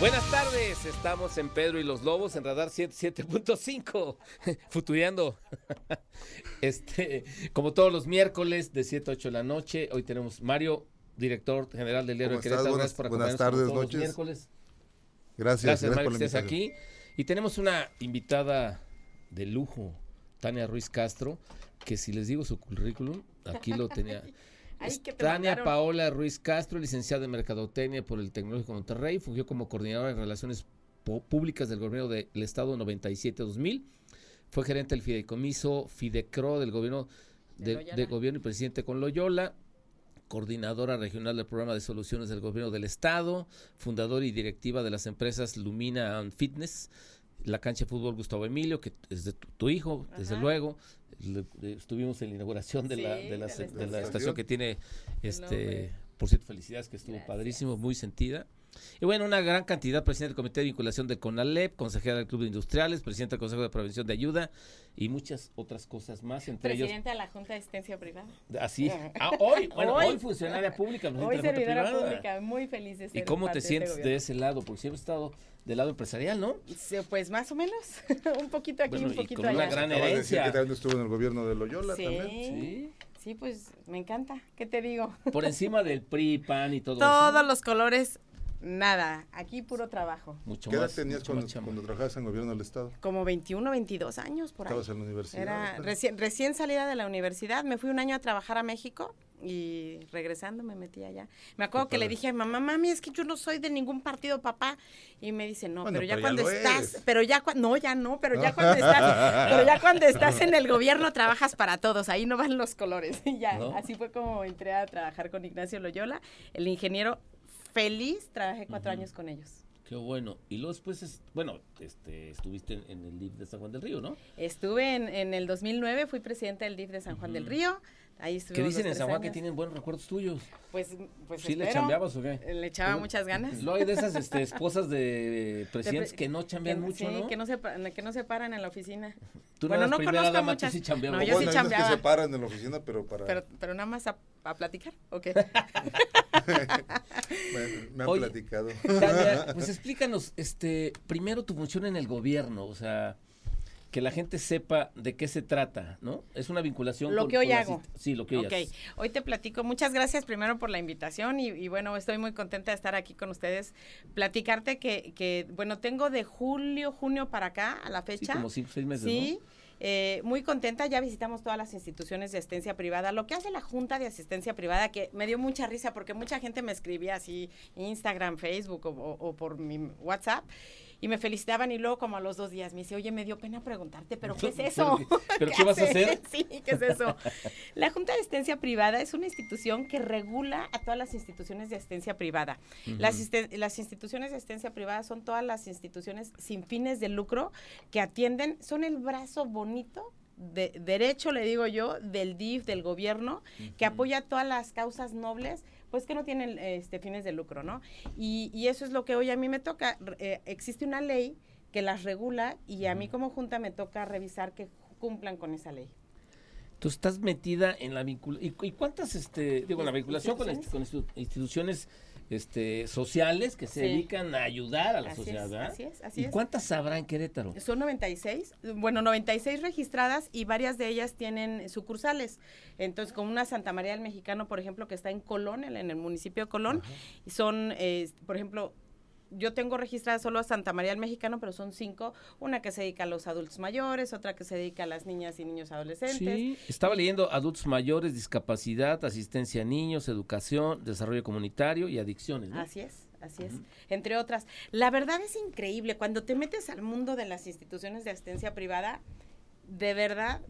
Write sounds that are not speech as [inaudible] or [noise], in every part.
Buenas tardes, estamos en Pedro y los Lobos en Radar 77.5, [laughs] futureando. [laughs] Este, como todos los miércoles de 7 a 8 de la noche, hoy tenemos Mario, director general del Diario de Querétaro. Buenas, por buenas acompañarnos tardes, todos noches. los miércoles. Gracias, Gracias, Mario, por que estés aquí. Y tenemos una invitada de lujo, Tania Ruiz Castro, que si les digo su currículum, aquí lo tenía. [laughs] Ay, Es que te Tania mandaron. Paola Ruiz Castro, licenciada en Mercadotecnia por el Tecnológico de Monterrey, fungió como coordinadora en Relaciones Públicas del Gobierno del Estado 97-2000, fue gerente del Fideicomiso Fidecro del Gobierno De de, de Gobierno y presidente con Loyola, coordinadora regional del programa de soluciones del Gobierno del Estado, fundadora y directiva de las empresas Lumina and Fitness, la cancha de fútbol Gustavo Emilio, que es de tu, tu hijo, desde luego. Le- le- estuvimos en la inauguración de, la, Sí, de, la, de la de la estación. que tiene, este, por cierto, felicidades que estuvo Gracias. padrísimo, muy sentida. Y bueno, una gran cantidad, presidente del Comité de Vinculación de CONALEP, consejera del Club de Industriales, presidente del Consejo de Prevención de Ayuda y muchas otras cosas más, entre ellos Presidenta de la Junta de Asistencia Privada. Así. [laughs] Ah, hoy, bueno, hoy, Hoy. funcionaria pública, presidenta Hoy de servidora pública, muy feliz de ¿Y ser cómo te de sientes este de ese lado? Porque siempre has estado del lado empresarial, ¿no? Sí, Pues más o menos, [laughs] un poquito aquí, Bueno, un y poquito con una allá. gran Acabas de decir herencia. que también estuvo en el gobierno de Loyola Sí. también. Sí. Sí, pues me encanta. ¿Qué te digo? [laughs] Por encima del PRI, PAN y todo Todos eso. los colores, nada. Aquí puro trabajo. Mucho ¿Qué edad más. tenías mucho cuando, cuando trabajabas en gobierno del Estado? Como 21, 22 años por ahí. Estabas en la universidad. Era recién salida de la universidad, me fui un año a trabajar a México y regresando me metí allá. Me acuerdo que le dije a mi mamá, mami, es que yo no soy de ningún partido, papá. Y me dice, no, Bueno, pero ya pero ya cuando lo estás, eres. pero ya cuando, no, ya no, pero ya cuando estás, [laughs] pero ya cuando estás en el gobierno trabajas para todos, ahí no van los colores. [laughs] Y ya, ¿No? así fue como entré a trabajar con Ignacio Loyola, el ingeniero feliz, trabajé cuatro Ujú. años con ellos. Qué bueno. Y luego después, es- bueno, este, estuviste en, en el DIF de San Juan del Río, ¿no? Estuve en, en el 2009, fui presidenta del DIF de San Juan del Ujú. Río. Ahí estuvimos dicen los en Juan que tienen buenos recuerdos tuyos. Pues, pues ¿Sí le espero. chambeabas o qué? Le echaba Luego- muchas ganas. Luego hay de esas este, esposas de presidentes pre- que no chambean Que- mucho, sí, ¿no? que no se que no se paran en la oficina. Tú bueno, no conozco a dama, tú muchas. sí chambeabas. No, yo bueno, sí unos que chambeaba. se paran en la oficina, pero para... Pero, pero nada más a, a platicar, ¿o qué? [laughs] me, me han Oye, platicado. Tania, [laughs] pues explícanos, este, primero tu función en el gobierno, o sea, que la gente sepa de qué se trata, ¿no? Es una vinculación. Lo con- que hoy hago. Sí, lo que hoy ok, haces. hoy te platico. Muchas gracias primero por la invitación y, y bueno, estoy muy contenta de estar aquí con ustedes. Platicarte que, que, bueno, tengo de julio, junio para acá, a la Sí, fecha. como cinco, seis meses, Sí, eh, muy contenta, ya visitamos todas las instituciones de asistencia privada. Lo que hace la Junta de Asistencia Privada, que me dio mucha risa porque mucha gente me escribía así, Instagram, Facebook o, o- o por mi WhatsApp, y me felicitaban y luego como a los dos días me dice, oye, me dio pena preguntarte, pero ¿qué es eso? ¿Pero [laughs] qué- pero qué vas a hace? hacer? [laughs] Sí, ¿qué es eso? La Junta de Asistencia Privada es una institución que regula a todas las instituciones de asistencia privada. Las, instituciones de asistencia privada son todas las instituciones sin fines de lucro que atienden, son el brazo bonito, de, derecho, le digo yo, del DIF, del gobierno, que apoya todas las causas nobles, pues que no tienen este, fines de lucro, ¿no? Y, y eso es lo que hoy a mí me toca. Eh, existe una ley que las regula y a mí como junta me toca revisar que cumplan con esa ley. Tú estás metida en la vinculación. ¿Y, cuántas, este, digo, en la vinculación con, Instituciones. inst- con institu- instituciones este, sociales que se Sí. dedican a ayudar a la Así sociedad, es, así es, así ¿Y es. cuántas habrá en Querétaro? Son 96, bueno, 96 registradas y varias de ellas tienen sucursales. Entonces, como una Santa María del Mexicano, por ejemplo, que está en Colón, en el municipio de Colón, Ajá. son, eh, por ejemplo, yo tengo registrada solo a Santa María del Mexicano, pero son cinco, una que se dedica a los adultos mayores, otra que se dedica a las niñas y niños adolescentes. Sí, estaba leyendo adultos mayores, discapacidad, asistencia a niños, educación, desarrollo comunitario y adicciones, ¿no? Así es, así es, entre otras. La verdad es increíble, cuando te metes al mundo de las instituciones de asistencia privada, de verdad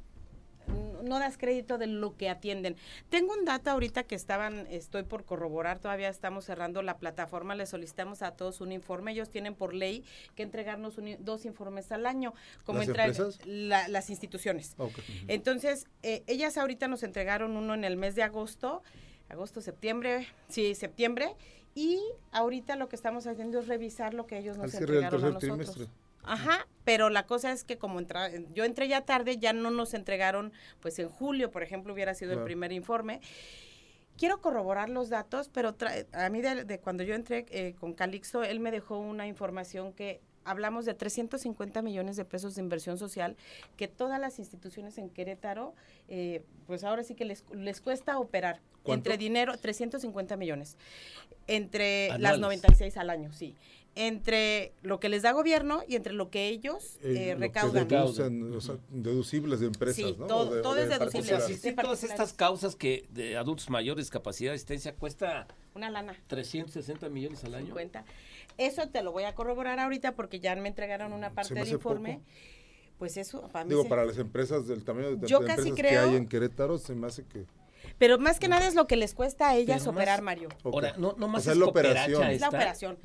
no das crédito de lo que atienden. Tengo un dato ahorita que estaban, estoy por corroborar, todavía estamos cerrando la plataforma, le solicitamos a todos un informe, ellos tienen por ley que entregarnos un dos informes al año, como ¿Las la- las instituciones. Entonces, eh, ellas ahorita nos entregaron uno en el mes de agosto, agosto, septiembre, sí, septiembre, y ahorita lo que estamos haciendo es revisar lo que ellos nos Al entregaron a nosotros. trimestre. Ajá, pero la cosa es que como entra, yo entré ya tarde, ya no nos entregaron, pues en julio, por ejemplo, hubiera sido el primer informe. quiero corroborar los datos, pero a mí de, cuando yo entré eh, con Calixto, él me dejó una información que hablamos de 350 millones de pesos de inversión social que todas las instituciones en Querétaro, eh, pues ahora sí que les, les cuesta operar. Entre dinero, 350 millones. Entre las 96 al año, sí entre lo que les da gobierno y entre lo que ellos eh, recaudan. deducibles de empresas, sí, ¿no? Todo, es deducible. Sí, todas estas causas que de adultos mayores, capacidad de asistencia, cuesta... Una lana. 360 millones al año. 50. Eso te lo voy a corroborar ahorita porque ya me entregaron una parte del informe. Pues eso, para mí Digo, para las empresas del tamaño de, yo casi creo, que hay en Querétaro, se me hace que... Pero más que nada es lo que les cuesta a ellas operar, Mario. Ahora, no, no más es, la operación. Es la operación.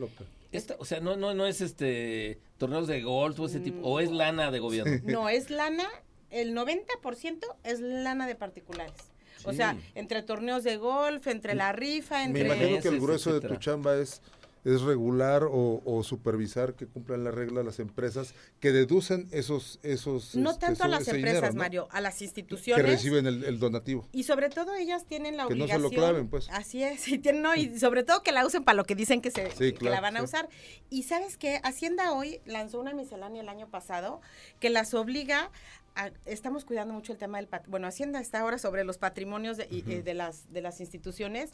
o sea, no, no, no es este torneos de golf o ese tipo, o es lana de gobierno. [laughs] No, es lana, el 90% es lana de particulares. O sea, entre torneos de golf, entre la rifa, entre... Me imagino que el grueso de tu chamba es es regular o, supervisar que cumplan la regla las empresas que deducen esos esos no este, tanto a las empresas Mario a las instituciones. Que reciben el, donativo. Y sobre todo ellas tienen la obligación no se lo claven pues. Así es y tienen y sobre todo que la usen para lo que dicen que se que la van a usar. Y sabes qué Hacienda hoy lanzó una miscelánea el año pasado que las obliga estamos cuidando mucho el tema del bueno Hacienda está ahora sobre los patrimonios de, eh, de, las de las instituciones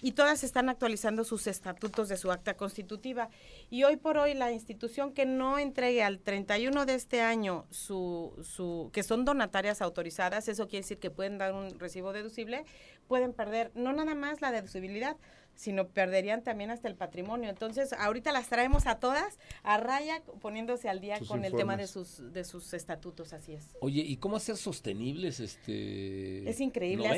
y todas están actualizando sus estatutos de su acta constitutiva. Y hoy por hoy la institución que no entregue al 31 de este año su su que son donatarias autorizadas eso quiere decir que pueden dar un recibo deducible pueden perder no nada más la deducibilidad sino perderían también hasta el patrimonio. Entonces, ahorita las traemos a todas a raya poniéndose al día con el tema de sus de sus estatutos, así es. Oye, ¿y cómo hacer sostenibles este Es increíble,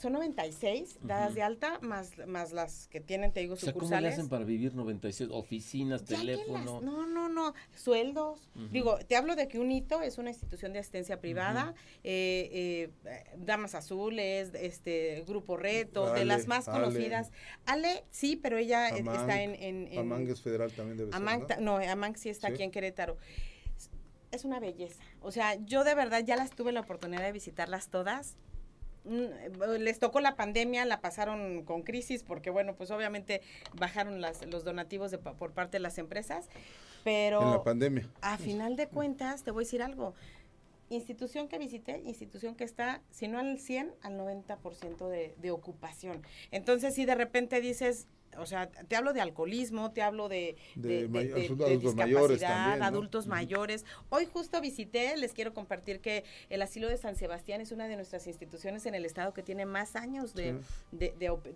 son 96 dadas de alta más más las que tienen, te digo, sucursales. ¿cómo le hacen para vivir 96 oficinas, teléfono? no, no, no, sueldos. Digo, te hablo de que un hito es una institución de asistencia privada, eh, eh, Damas Azules, este Grupo Reto, de las más conocidas Ale, sí, pero ella está en, en, Amang es federal también debe ser, ¿no? Amang sí está aquí en Querétaro. Es una belleza. O sea, yo de verdad ya las tuve la oportunidad de visitarlas todas. Mm, les tocó la pandemia, la pasaron con crisis porque, bueno, pues obviamente bajaron las, los donativos de, por parte de las empresas, pero... En la pandemia. A final de cuentas, te voy a decir algo institución que visité, institución que está, si no al 100, al 90% de, de ocupación. Entonces, si de repente dices, o sea, te hablo de alcoholismo, te hablo de, de, adultos mayores adultos mayores. Hoy justo visité, les quiero compartir que el asilo de San Sebastián es una de nuestras instituciones en el estado que tiene más años de,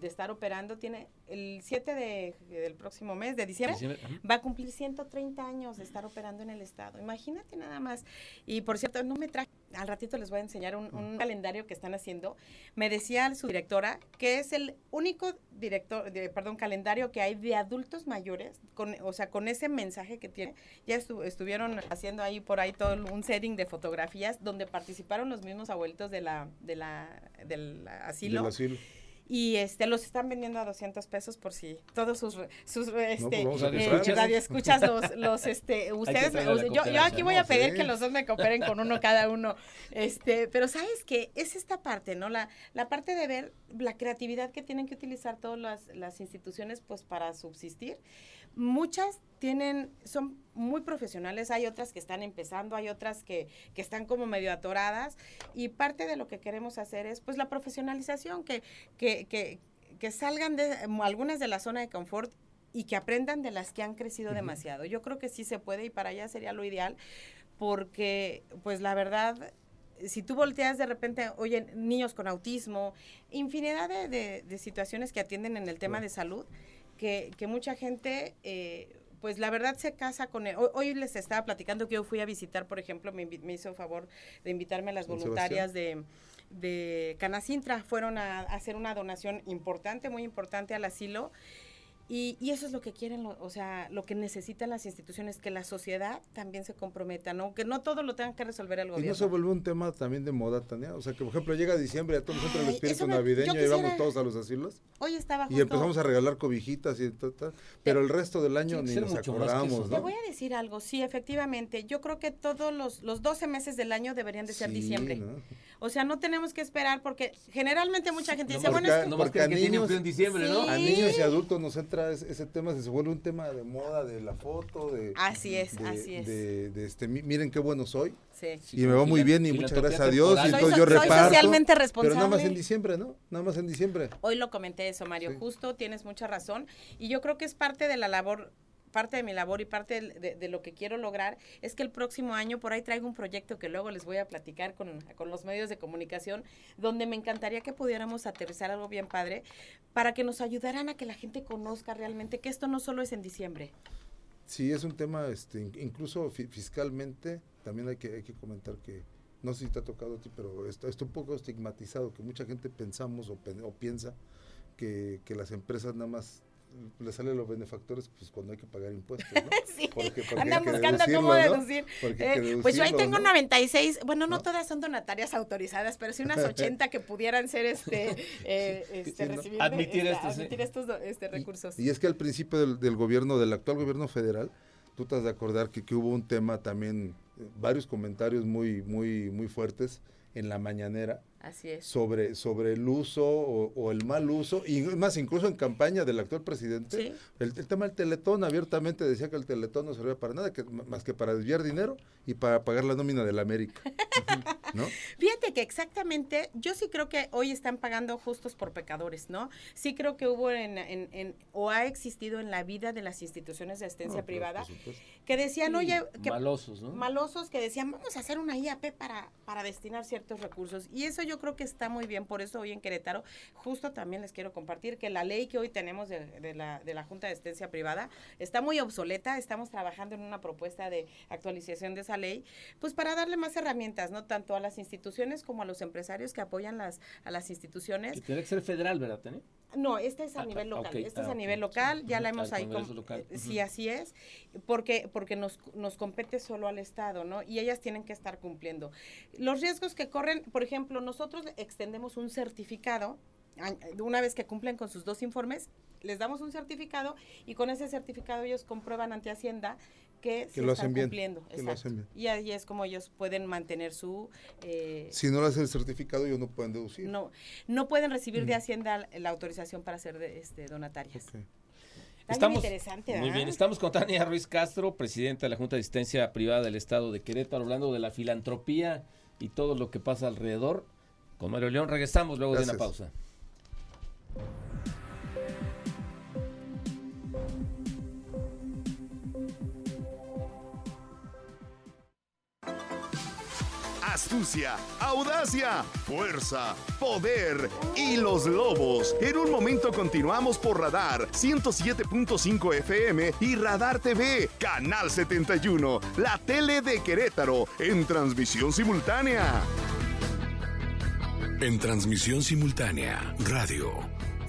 estar operando. Tiene el 7 de, del próximo mes, de diciembre, va a cumplir 130 años de estar operando en el estado. Imagínate nada más. Y por cierto, no me traje, al ratito les voy a enseñar un, un calendario que están haciendo. Me decía su directora que es el único director, de, perdón, calendario que hay de adultos mayores, con, o sea, con ese mensaje que tiene. Ya estuvieron haciendo ahí por ahí todo un setting de fotografías donde participaron los mismos abuelitos de la, de la, del asilo. Del asilo y este los están vendiendo a 200 pesos por si todos sus sus este pues eh, escuchas. los [laughs] los este ustedes yo, yo, aquí voy a pedir que los dos me cooperen con uno cada uno. Este pero sabes que es esta parte no la la parte de ver la creatividad que tienen que utilizar todas las, las instituciones pues para subsistir muchas tienen, son muy profesionales, hay otras que están empezando, hay otras que, que, están como medio atoradas y parte de lo que queremos hacer es pues la profesionalización, que, que, que, que salgan de algunas de la zona de confort y que aprendan de las que han crecido demasiado. Yo creo que sí se puede y para allá sería lo ideal porque pues la verdad si tú volteas de repente, oye, niños con autismo, infinidad de, de, situaciones que atienden en el tema de salud, que, que mucha gente, eh, pues la verdad se casa con él. Hoy, les estaba platicando que yo fui a visitar, por ejemplo, me, me hizo favor de invitarme a las voluntarias de, de Canacintra. Fueron a, hacer una donación importante, muy importante al asilo. Y, y, eso es lo que quieren, o sea, lo que necesitan las instituciones, que la sociedad también se comprometa, ¿no? Que no todo lo tengan que resolver el gobierno. Y no se vuelve un tema también de moda, Tania. O sea, que por ejemplo llega diciembre, a todos nosotros el espíritu navideño, y vamos todos a los asilos. Hoy estaba justo, Y empezamos a regalar cobijitas y tal, tal pero el resto del año ni nos acordamos, Te voy a decir algo, sí, efectivamente. Yo creo que todos los, los 12 meses del año deberían de ser diciembre. O sea, no tenemos que esperar porque generalmente mucha gente dice, bueno, es que... porque a niños, en diciembre, ¿no? A niños y adultos nos entra ese tema se vuelve un tema de moda, de la foto, de... Así es, así es. De, este, miren qué bueno soy. Sí. Y me va muy bien y muchas gracias a Dios. Y entonces yo reparto. Soy socialmente responsable. Pero nada más en diciembre, ¿no? Nada más en diciembre. Hoy lo comenté eso, Mario. Justo, tienes mucha razón. Y yo creo que es parte de la labor parte de mi labor y parte de, lo que quiero lograr es que el próximo año por ahí traigo un proyecto que luego les voy a platicar con, con los medios de comunicación, donde me encantaría que pudiéramos aterrizar algo bien padre para que nos ayudaran a que la gente conozca realmente que esto no solo es en diciembre. Sí, es un tema, este, incluso fiscalmente, también hay que, hay que comentar que, no sé si te ha tocado a ti, pero está, está un poco estigmatizado, que mucha gente pensamos o, o piensa que, que, las empresas nada más le salen los benefactores pues cuando hay que pagar impuestos, ¿no? [laughs] sí, andan buscando cómo deducir. Eh, pues yo ahí tengo 96, bueno, no, todas son donatarias autorizadas, pero sí unas [laughs] 80 que pudieran ser este, [laughs] eh, este recibir, admitir, este, admitir estos este, recursos. Y, es que al principio del, del, gobierno, del actual gobierno federal, tú te has de acordar que, que hubo un tema también, eh, varios comentarios muy, muy, muy fuertes en la mañanera Así es. Sobre, sobre el uso o, el mal uso, y más incluso en campaña del actual presidente, el, tema del teletón abiertamente decía que el teletón no servía para nada, que, más que para desviar dinero y para pagar la nómina del América. [laughs] ¿no? Fíjate que exactamente, yo sí creo que hoy están pagando justos por pecadores, ¿no? Sí creo que hubo en, en, o ha existido en la vida de las instituciones de asistencia privada que decían, oye, que, malosos, ¿no? Malosos que decían, vamos a hacer una IAP para, para destinar ciertos recursos. Y eso yo yo creo que está muy bien, por eso hoy en Querétaro, justo también les quiero compartir que la ley que hoy tenemos de, la, de la Junta de Asistencia Privada está muy obsoleta, estamos trabajando en una propuesta de actualización de esa ley, pues para darle más herramientas, ¿no? Tanto a las instituciones como a los empresarios que apoyan las, a las instituciones. Y tiene que ser federal, ¿verdad, Tene? No, este es a ah, nivel local. este es a ah, nivel local, ya la hemos ahí. Eh, sí, así es, porque, porque nos, nos compete solo al Estado, ¿no? Y ellas tienen que estar cumpliendo. Los riesgos que corren, por ejemplo, nosotros extendemos un certificado, una vez que cumplen con sus dos informes, les damos un certificado y con ese certificado ellos comprueban ante Hacienda que, se están cumpliendo. Y ahí es como ellos pueden mantener su... Eh, si no le hacen el certificado, ellos no pueden deducir. No, no pueden recibir de Hacienda la autorización para ser de, este, donatarias. Estamos, interesante, Muy bien, estamos con Tania Ruiz Castro, presidenta de la Junta de Asistencia Privada del Estado de Querétaro, hablando de la filantropía y todo lo que pasa alrededor. Con Mario León regresamos luego de una pausa. Audacia, fuerza, poder y los lobos. En un momento continuamos por Radar 107.5 FM y Radar TV, Canal 71, la tele de Querétaro, en transmisión simultánea. En transmisión simultánea, radio.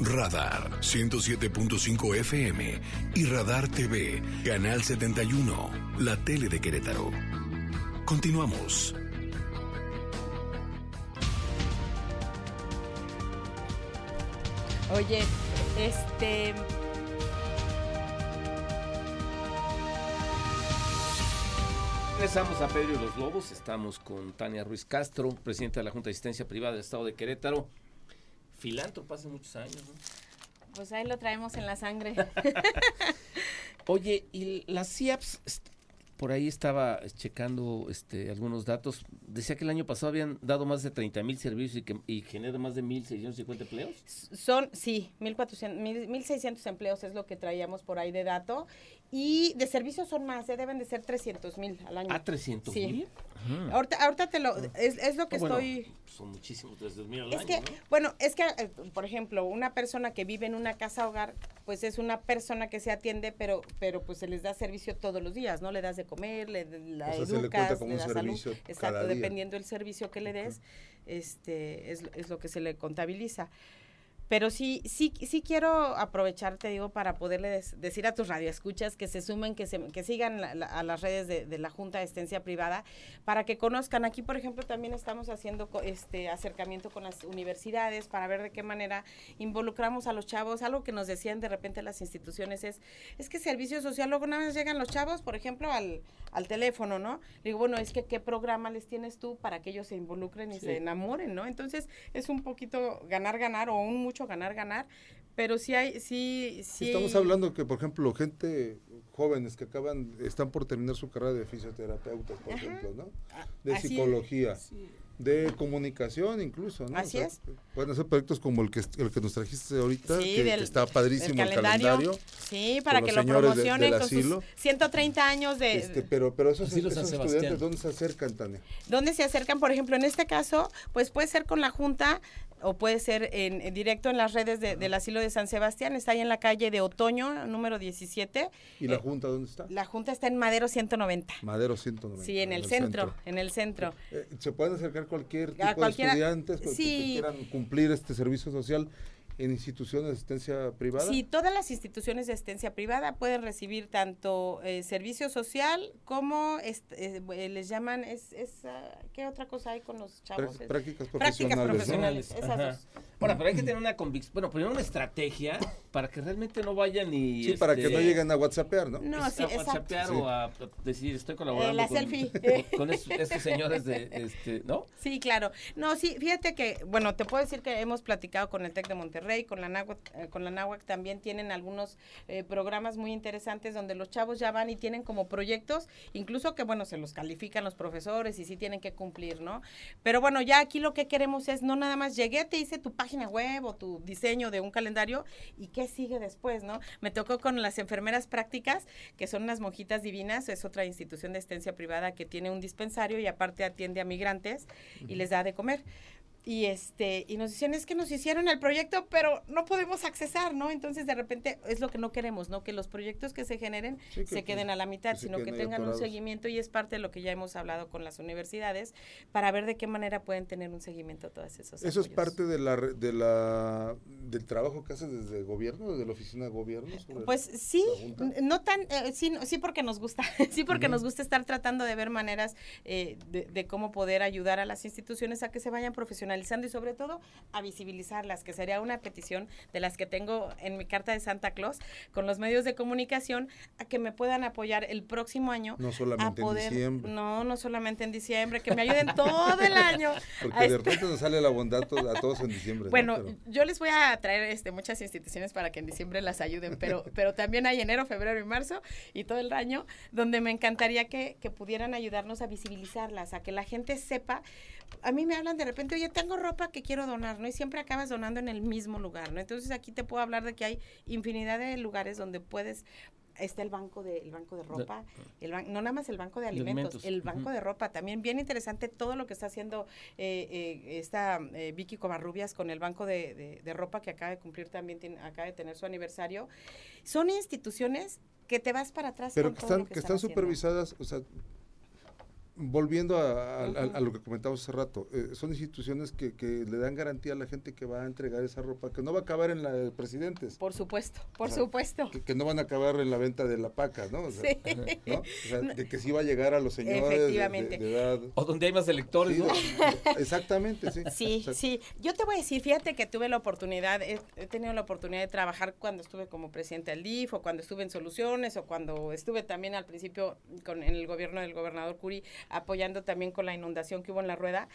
Radar 107.5 FM y Radar TV, Canal 71, la tele de Querétaro. Continuamos. Oye, este... Regresamos a Pedro y los Lobos. Estamos con Tania Ruiz Castro, presidenta de la Junta de Asistencia Privada del Estado de Querétaro. Filántropo hace muchos años, ¿no? Pues ahí lo traemos en la sangre. [laughs] Oye, ¿y las CIAPS por ahí estaba checando este, algunos datos. Decía que el año pasado habían dado más de 30 mil servicios y, que, y generan más de 1.650 empleos. Son, sí, 1.600 empleos es lo que traíamos por ahí de dato. Y de servicios son más, ¿eh? deben de ser 300 mil al año. ¿Ah, 300 mil? Ahorita, ahorita te lo, es, es lo que estoy... Son muchísimos, 300 mil al es Que, Bueno, es que, eh, por ejemplo, una persona que vive en una casa hogar, pues es una persona que se atiende, pero pero pues se les da servicio todos los días, ¿no? Le das de comer, le la educas, le, das salud. Exacto, dependiendo del servicio que le des, este es, es lo que se le contabiliza. Pero sí, sí, sí quiero aprovechar, te digo, para poderle decir a tus radioescuchas que se sumen, que, se, que sigan a las redes de, la Junta de Estencia Privada, para que conozcan. Aquí, por ejemplo, también estamos haciendo este acercamiento con las universidades para ver de qué manera involucramos a los chavos. Algo que nos decían de repente las instituciones es, es que servicio social, luego nada más llegan los chavos, por ejemplo, al, al teléfono, ¿no? digo, bueno, es que qué programa les tienes tú para que ellos se involucren y se enamoren, ¿no? Entonces, es un poquito ganar, ganar o un mucho ganar, ganar, pero sí hay, sí, sí. Estamos hablando que, por ejemplo, gente jóvenes que acaban, están por terminar su carrera de fisioterapeuta, por ejemplo, ¿no? Ah, de psicología. De comunicación incluso, ¿no? Así es. Pueden hacer proyectos como el que, el que nos trajiste ahorita, que, está padrísimo el calendario. sí, para que lo promocionen con sus 130 años de... Este, pero pero esos, esos estudiantes, ¿dónde se acercan, Tania? ¿Dónde se acercan? Por ejemplo, en este caso, pues puede ser con la Junta o puede ser en, directo en las redes del asilo de San Sebastián. Está ahí en la calle de Otoño, número 17. ¿Y la eh, Junta dónde está? La Junta está en Madero 190. Madero 190. Sí, en el, centro, en el centro. Eh, ¿Se pueden acercar cualquier tipo de estudiantes que quieran cumplir este servicio social? En instituciones de asistencia privada? Sí, todas las instituciones de asistencia privada pueden recibir tanto eh, servicio social como eh, les llaman, es, es ah, ¿qué otra cosa hay con los chavos? Prácticas profesionales. Prácticas profesionales, esas dos. Bueno, pero hay que tener una convicción, bueno, poner una estrategia para que realmente no vayan y... Sí, para que no este, lleguen a whatsappear, ¿no? No, sí, a whatsappear o a decir, estoy colaborando eh, la con, selfie. [laughs] con, estos, señores de, este, ¿no? Sí, claro. No, sí, fíjate que, bueno, te puedo decir que hemos platicado con el TEC de Monterrey, con la NAWAC, eh, con la también tienen algunos eh, programas muy interesantes donde los chavos ya van y tienen como proyectos, incluso que, bueno, se los califican los profesores y sí tienen que cumplir, ¿no? Pero bueno, ya aquí lo que queremos es no nada más llegué, te hice tu página web o tu diseño de un calendario y qué sigue después, ¿no? Me tocó con las enfermeras prácticas, que son unas monjitas divinas, es otra institución de estencia privada que tiene un dispensario y aparte atiende a migrantes y les da de comer y este y nos decían es que nos hicieron el proyecto pero no podemos accesar no entonces de repente es lo que no queremos no que los proyectos que se generen se queden a la mitad sino que tengan un seguimiento y es parte de lo que ya hemos hablado con las universidades para ver de qué manera pueden tener un seguimiento todas esas eso es parte de la de la del trabajo que haces desde el gobierno desde la oficina de gobierno pues sí no tan eh, sí sí porque nos gusta [laughs] sí porque nos gusta estar tratando de ver maneras eh, de, de cómo poder ayudar a las instituciones a que se vayan profesionalizando y sobre todo a visibilizarlas, que sería una petición de las que tengo en mi carta de Santa Claus con los medios de comunicación a que me puedan apoyar el próximo año. No solamente en diciembre. No, no solamente en diciembre, que me ayuden todo el año. [laughs] Porque de repente nos sale la bondad a todos en diciembre. Bueno, yo les voy a traer este, muchas instituciones para que en diciembre las ayuden, pero, [laughs] pero también hay enero, febrero y marzo y todo el año donde me encantaría que, que pudieran ayudarnos a visibilizarlas, a que la gente sepa a mí me hablan de repente, oye, tengo ropa que quiero donar, ¿no? Y siempre acabas donando en el mismo lugar, ¿no? Entonces aquí te puedo hablar de que hay infinidad de lugares donde puedes está el banco de el banco de ropa, el no nada más el banco de alimentos, el banco de ropa, también bien interesante todo lo que está haciendo eh, eh, esta eh, Vicky Covarrubias con el banco de, ropa que acaba de cumplir también, acaba de tener su aniversario. Son instituciones que te vas para atrás. Pero que están, que están supervisadas, o sea, volviendo a, lo que comentamos hace rato, eh, son instituciones que, le dan garantía a la gente que va a entregar esa ropa, que no va a acabar en la de presidentes. Por supuesto, por supuesto. Que, no van a acabar en la venta de la paca, ¿no? sí. de que sí va a llegar a los señores Efectivamente. De, edad. O donde hay más electores, ¿no? Exactamente, sí. Sí, sí. Yo te voy a decir, fíjate que tuve la oportunidad, he, tenido la oportunidad de trabajar cuando estuve como presidente del DIF, o cuando estuve en Soluciones, o cuando estuve también al principio con, en el gobierno del gobernador Curi apoyando también con la inundación que hubo en la rueda,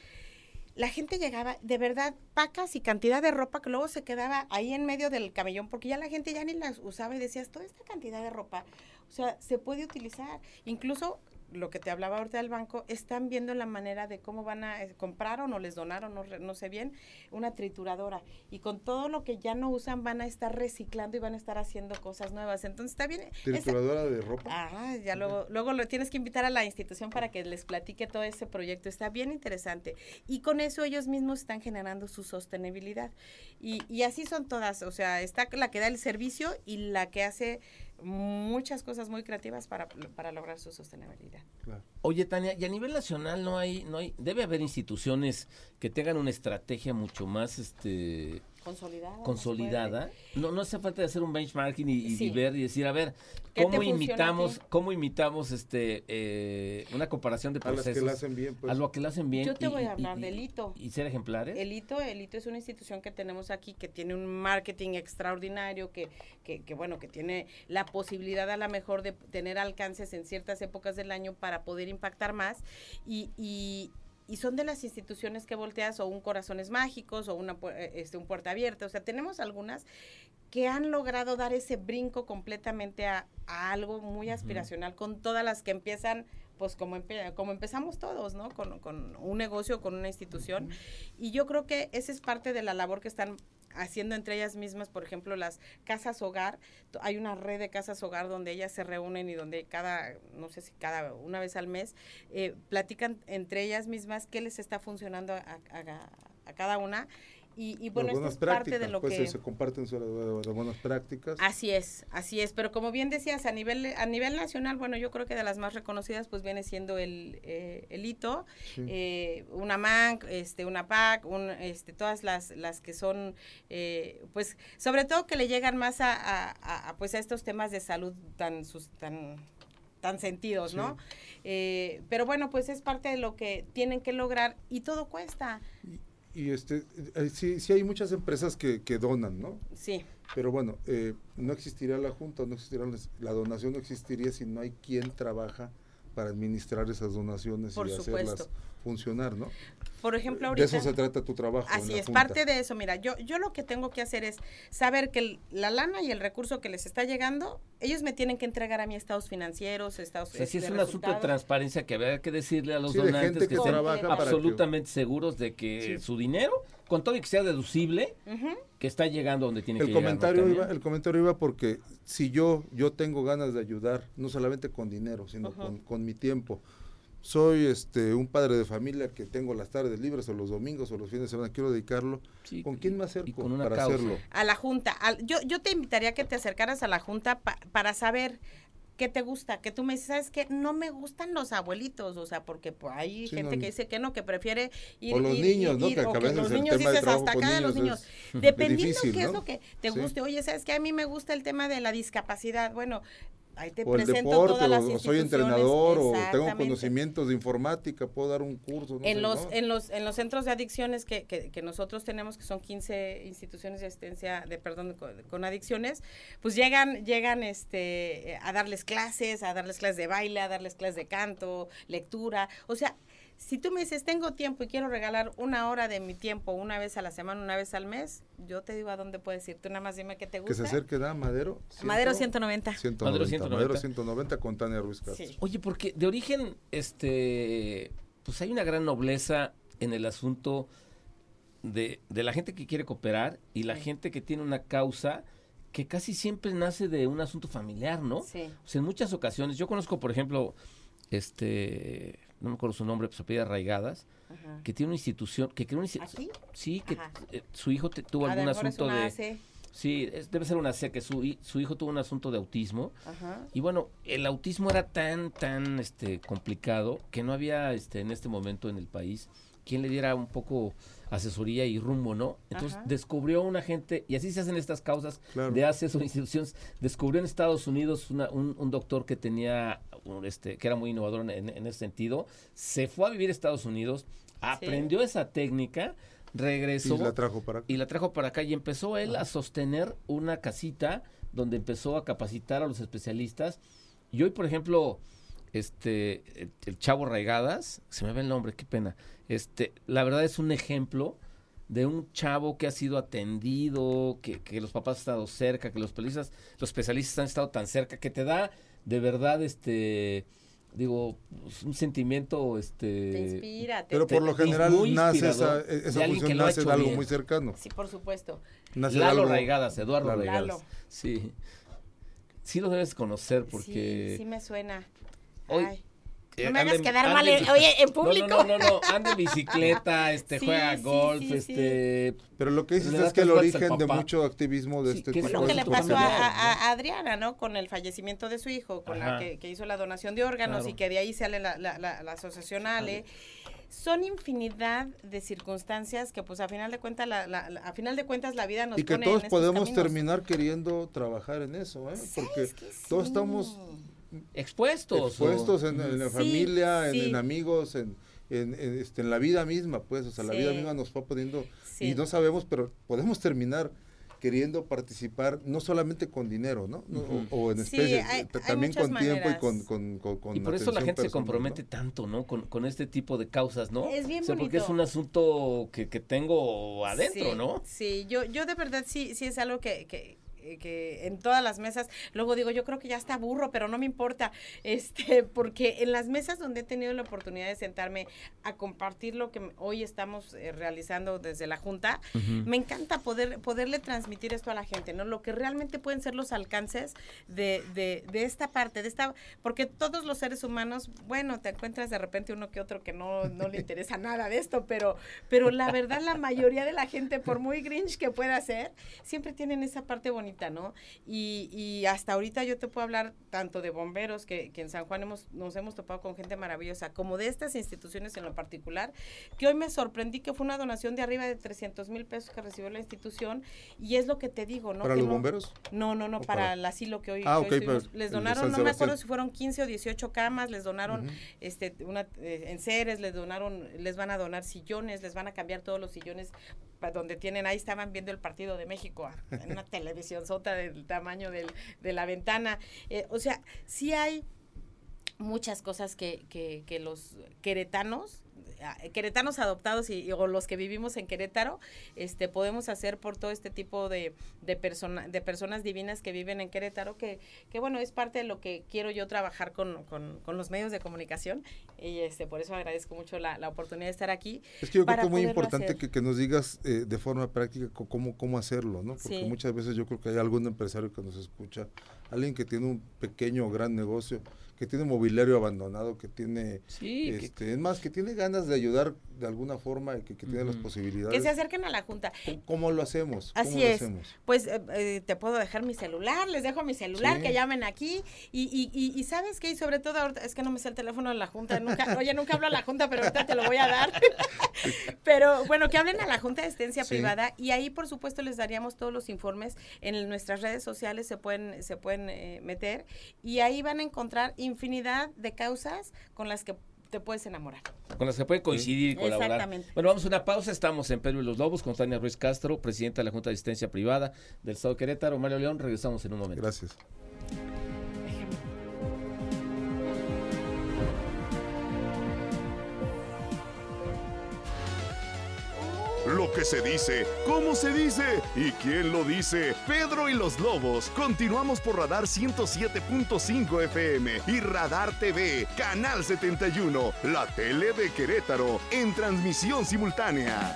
la gente llegaba, de verdad, pacas y cantidad de ropa que luego se quedaba ahí en medio del camellón, porque ya la gente ya ni las usaba y decías, toda esta cantidad de ropa, o sea, se puede utilizar. Incluso lo que te hablaba ahorita del banco, están viendo la manera de cómo van a eh, comprar o no les donaron, no, no sé bien, una trituradora. Y con todo lo que ya no usan van a estar reciclando y van a estar haciendo cosas nuevas. Entonces está bien. ¿Trituradora de ropa? Ah, ya luego, luego lo tienes que invitar a la institución para que les platique todo ese proyecto. Está bien interesante. Y con eso ellos mismos están generando su sostenibilidad. Y, y así son todas. O sea, está la que da el servicio y la que hace muchas cosas muy creativas para, para lograr su sostenibilidad. Oye, Tania, y a nivel nacional no hay, no hay, debe haber instituciones que tengan una estrategia mucho más este consolidada. consolidada, no, no hace falta de hacer un benchmarking y, y Sí. ver y decir, a ver, ¿Qué te ¿cómo imitamos, cómo imitamos este eh, una comparación de A las procesos que la hacen bien, pues. a lo que lo hacen bien? Yo te y- voy a hablar y- del hito. Y ser ejemplares. El hito, el hito es una institución que tenemos aquí que tiene un marketing extraordinario, que, que, que, bueno, que tiene la posibilidad a lo mejor de tener alcances en ciertas épocas del año para poder impactar más y, y, y son de las instituciones que volteas o un Corazones Mágicos o una, eh, este, un Puerta Abierta, o sea, tenemos algunas que han logrado dar ese brinco completamente a, a algo muy aspiracional, con todas las que empiezan, pues como, empe- como empezamos todos, ¿no? Con, con un negocio, con una institución. Y yo creo que esa es parte de la labor que están haciendo entre ellas mismas, por ejemplo, las casas hogar. Hay una red de casas hogar donde ellas se reúnen y donde cada, no sé si cada una vez al mes, eh, platican entre ellas mismas qué les está funcionando a- a cada una. Y, y bueno, Las esto es parte de lo pues que... se comparten sobre de buenas prácticas. Así es, así es, pero como bien decías, a nivel a nivel nacional, bueno, yo creo que de las más reconocidas pues viene siendo el, eh, el hito, Sí. eh, una MANC, este, una PAC, un, este, todas las, las que son, eh, pues, sobre todo que le llegan más a, a- a- a, pues, a estos temas de salud tan, sus, tan, tan sentidos, ¿no? Eh, pero bueno, pues es parte de lo que tienen que lograr y todo cuesta, Y este, eh, sí, sí hay muchas empresas que, que donan, ¿no? sí, Pero bueno, eh, no existiría la junta, no existiría las- la donación, no existiría si no hay quien trabaja para administrar esas donaciones Por y supuesto. hacerlas funcionar, ¿no? por ejemplo, de ahorita... eso se trata tu trabajo. Así es, junta. parte de eso, mira, yo, yo lo que tengo que hacer es saber que el- la lana y el recurso que les está llegando, ellos me tienen que entregar a mí estados financieros, estados O sea, sí es de un asunto de transparencia que habría que decirle a los Sí, de donantes que, que estén absolutamente seguros de que Sí. su dinero, con todo y que sea deducible, que está llegando donde tiene El que llegar. ¿no? comentario, iba, el comentario iba porque si yo, yo tengo ganas de ayudar, no solamente con dinero, sino con, con mi tiempo. Soy este un padre de familia que tengo las tardes libres o los domingos o los fines de semana, quiero dedicarlo. Sí, ¿Con quién me acerco con una para causa. hacerlo? A la junta, al- yo, yo te invitaría a que te acercaras a la junta pa- para saber qué te gusta, que tú me dices, ¿sabes qué? No me gustan los abuelitos, o sea, porque pues, hay Sí, gente no, que dice que no, que prefiere ir. O los ir- niños, ¿no? ir- Que o los niños dices hasta acá de los niños es- [laughs] Dependiendo difícil, qué es ¿no? lo que te Sí. guste. Oye, ¿sabes qué? A mí me gusta el tema de la discapacidad. Bueno, ahí te o el deporte, todas las o soy entrenador, o tengo conocimientos de informática, puedo dar un curso. no en sé, los ¿no? en los en los centros de adicciones que, que, que nosotros tenemos que son 15 instituciones de asistencia de perdón con, con adicciones pues llegan llegan este a darles clases a darles clases de baile a darles clases de canto lectura o sea si tú me dices tengo tiempo y quiero regalar una hora de mi tiempo una vez a la semana una vez al mes yo te digo a dónde puedes ir tú nada más dime qué te Que gusta se acerque a Madero. Madero 190. 190 Madero 190. 190. Madero 190 con Tania Ruiz Castro. Sí. Oye, porque de origen, este, pues hay una gran nobleza en el asunto de, de la gente que quiere cooperar y la Sí. gente que tiene una causa que casi siempre nace de un asunto familiar, ¿no? sí O sea, en muchas ocasiones, yo conozco, por ejemplo, este, no me acuerdo su nombre, pues se pide Raigadas, ajá. que tiene una institución, que creó una institución, aquí sí, que eh, su hijo te- tuvo a lo algún asunto una de, AC. sí, es- debe ser una C, que su, su hijo tuvo un asunto de autismo, ajá y bueno, el autismo era tan, tan este, complicado que no había este, en este momento en el país quien le diera un poco asesoría y rumbo, ¿no? Entonces Ajá. descubrió una gente, y así se hacen estas causas Claro. de ACES o instituciones, descubrió en Estados Unidos una- un, un doctor que tenía, un, este, que era muy innovador en, en ese sentido, se fue a vivir a Estados Unidos, aprendió esa técnica, regresó Y la trajo para acá. y la trajo para acá y empezó él a sostener una casita donde empezó a capacitar a los especialistas. Y hoy, por ejemplo, este el, el chavo Raigadas, se me ve el nombre, qué pena. Este, la verdad es un ejemplo de un chavo que ha sido atendido, que, que los papás han estado cerca, que los especialistas, los especialistas han estado tan cerca, que te da de verdad este digo, pues, un sentimiento este te inspira te- Pero por lo general muy nace esa, esa de alguien que función nace de algo bien. muy cercano. sí por supuesto Nace Lalo algo- Raigadas, Eduardo Lalo. Raigadas. Sí. Sí lo debes conocer porque... Sí, sí me suena. Hoy- Ay, eh, no me hagas quedar mal, en- en- oye, en No, público. No, no, no, no, anda en bicicleta, [laughs] este, Sí, juega sí, golf, sí, sí. este... Pero lo que dices es que el origen de mucho activismo de Sí, este que es tipo Lo que es le pasó a, familiar, a- a Adriana, ¿no? Con el fallecimiento de su hijo, con la que, que hizo la donación de órganos Claro. y que de ahí sale la, la, la, la asociación Ale. son infinidad de circunstancias que pues a final de cuentas la, la- la- a final de cuentas la vida nos y que pone todos en podemos caminos. terminar queriendo trabajar en eso, ¿eh? Sí, porque es que todos estamos Expuestos. o- expuestos en, en la Sí, familia, en, sí. en amigos, en, en, en, este, en la vida misma, pues, o sea, la vida misma nos va poniendo, Sí. y no sabemos, pero podemos terminar queriendo participar no solamente con dinero, ¿no? O, o en Sí, especies, hay- eh, hay también con tiempo y con, con, con, con Y por eso la gente se compromete ¿no? tanto, ¿no? Con, con este tipo de causas, ¿no? Es bien O sea, porque es bonito. un asunto que, que tengo adentro, Sí, ¿no? Sí, yo, yo de verdad sí, sí es algo que, que, que en todas las mesas, luego digo, yo creo que ya está burro, pero no me importa, [laughs] este, porque en las mesas donde he tenido la oportunidad de sentarme a compartir lo que hoy estamos eh, realizando desde la Junta, me encanta poder, poderle transmitir esto a la gente, ¿no? Lo que realmente pueden ser los alcances de, de, de esta parte, de esta, porque todos los seres humanos, bueno, te encuentras de repente uno que otro que no, no le interesa [laughs] nada de esto, pero, pero la verdad la mayoría de la gente, por muy grinch que pueda ser, siempre tienen esa parte bonita, ¿no? Y, y hasta ahorita yo te puedo hablar tanto de bomberos, que, que en San Juan hemos, nos hemos topado con gente maravillosa, como de estas instituciones en lo particular, que hoy me sorprendí que fue una donación de arriba de 300 mil pesos que recibió la institución, y es lo que te digo, ¿no? ¿Para Que los no- bomberos? no, no, no, ¿O para para? el asilo que hoy, Ah, que hoy para Les donaron, no me acuerdo si fueron 15 o 18 camas, les donaron Ujú. este una eh, enseres, les donaron, les van a donar sillones, les van a cambiar todos los sillones pa- donde tienen, ahí estaban viendo el partido de México en una [laughs] televisión del tamaño del, de la ventana. Eh, o sea, sí hay muchas cosas que, que, que los queretanos queretanos adoptados y, y- o los que vivimos en Querétaro este podemos hacer por todo este tipo de de, persona, de personas divinas que viven en Querétaro que, que bueno es parte de lo que quiero yo trabajar con, con, con los medios de comunicación y este por eso agradezco mucho la, la oportunidad de estar aquí Es que yo creo que es muy importante que, que nos digas eh, de forma práctica cómo, cómo hacerlo, ¿no? Porque Sí. muchas veces yo creo que hay algún empresario que nos escucha, alguien que tiene un pequeño o gran negocio, que tiene mobiliario abandonado, que tiene, Sí, que- este, es más, que tiene ganas de ayudar de alguna forma y que, que tiene las posibilidades. que se acerquen a la junta ¿Cómo- ¿Cómo lo hacemos? ¿Cómo Así lo es. hacemos? Pues eh, eh, te puedo dejar mi celular, les dejo mi celular, Sí. que llamen aquí. Y, y, y, y sabes qué, y sobre todo ahorita, es que no me sé el teléfono de la Junta, nunca, [laughs] oye, nunca hablo a la Junta, pero ahorita te lo voy a dar. pero bueno, que hablen a la Junta de Asistencia Sí. Privada y ahí, por supuesto, les daríamos todos los informes. En nuestras redes sociales se pueden, se pueden eh, meter y ahí van a encontrar infinidad de causas con las que te puedes enamorar. con las que puede coincidir y colaborar. Exactamente. Bueno, vamos a una pausa. Estamos en Pedro y los Lobos con Tania Ruiz Castro, presidenta de la Junta de Asistencia Privada del Estado de Querétaro. Mario León, regresamos en un momento. Gracias. Lo que se dice, cómo se dice y quién lo dice. Pedro y los Lobos. Continuamos por Radar 107.5 FM y Radar TV, Canal 71, la tele de Querétaro, en transmisión simultánea.